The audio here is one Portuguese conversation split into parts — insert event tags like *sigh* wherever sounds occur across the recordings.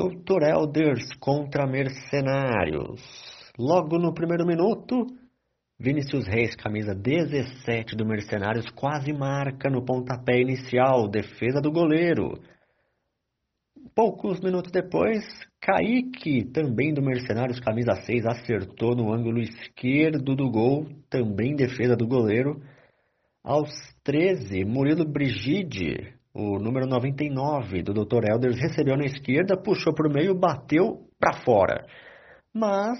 Dr. Elders contra Mercenários. Logo no primeiro minuto, Vinícius Reis, camisa 17 do Mercenários, quase marca no pontapé inicial, defesa do goleiro. Poucos minutos depois, Kaique, também do Mercenários, camisa 6, acertou no ângulo esquerdo do gol, também defesa do goleiro. Aos 13, Murilo Brigide, o número 99 do Dr. Elders, recebeu na esquerda, puxou para o meio, bateu para fora. Mas,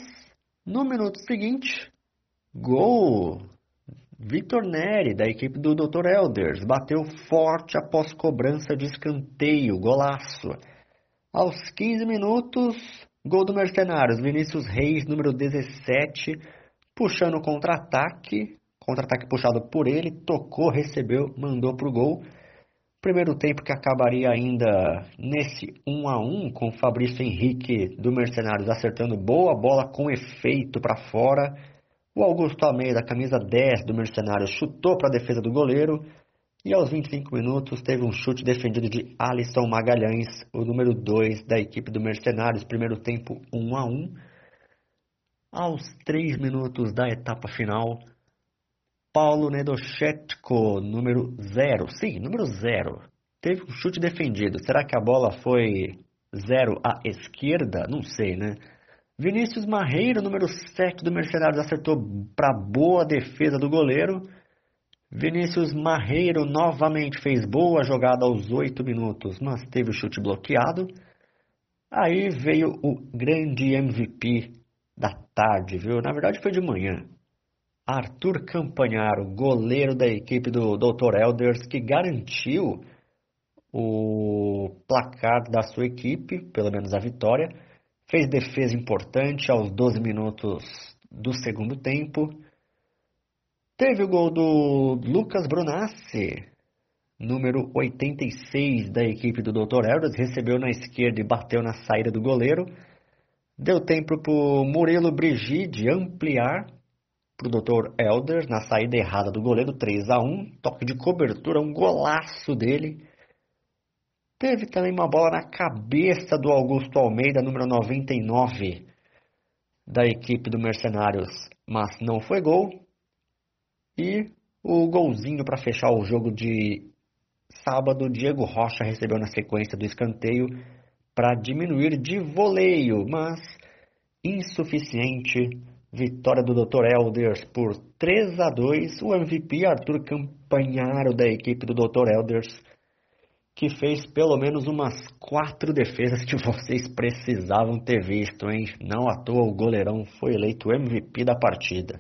no minuto seguinte, gol! Victor Neri, da equipe do Dr. Elders, bateu forte após cobrança de escanteio, golaço. Aos 15 minutos, gol do Mercenários, Vinícius Reis, número 17, puxando contra-ataque, contra-ataque puxado por ele, tocou, recebeu, mandou para o gol. Primeiro tempo que acabaria ainda nesse 1 a 1 com Fabrício Henrique do Mercenários acertando boa bola com efeito para fora. O Augusto Almeida, camisa 10 do Mercenários, chutou para a defesa do goleiro. E aos 25 minutos teve um chute defendido de Alisson Magalhães, o número 2 da equipe do Mercenários, primeiro tempo 1 a 1. Aos 3 minutos da etapa final, Paulo Nedochetko, número 0. Sim, número 0. Teve um chute defendido. Será que a bola foi 0 à esquerda? Não sei, né? Vinícius Marreiro, número 7 do Mercenários, acertou para boa defesa do goleiro. Vinícius Marreiro novamente fez boa jogada aos 8 minutos, mas teve o chute bloqueado. Aí veio o grande MVP da tarde, viu? Na verdade foi de manhã. Arthur Campanharo, goleiro da equipe do Dr. Elders, que garantiu o placar da sua equipe, pelo menos a vitória. Fez defesa importante aos 12 minutos do segundo tempo Teve o gol do Lucas Brunassi, número 86 da equipe do Dr. Elders, recebeu na esquerda e bateu na saída do goleiro. Deu tempo para o Murilo Brigide ampliar para o Dr. Elders na saída errada do goleiro, 3 a 1 toque de cobertura, um golaço dele. Teve também uma bola na cabeça do Augusto Almeida, número 99 da equipe do Mercenários, mas não foi gol. E o golzinho para fechar o jogo de sábado, Diego Rocha recebeu na sequência do escanteio para diminuir de voleio, mas insuficiente. Vitória do Dr. Elders por 3 a 2. O MVP Arthur Campanharo da equipe do Dr. Elders, que fez pelo menos umas quatro defesas que *laughs* vocês precisavam ter visto, hein? Não à toa o goleirão foi eleito MVP da partida.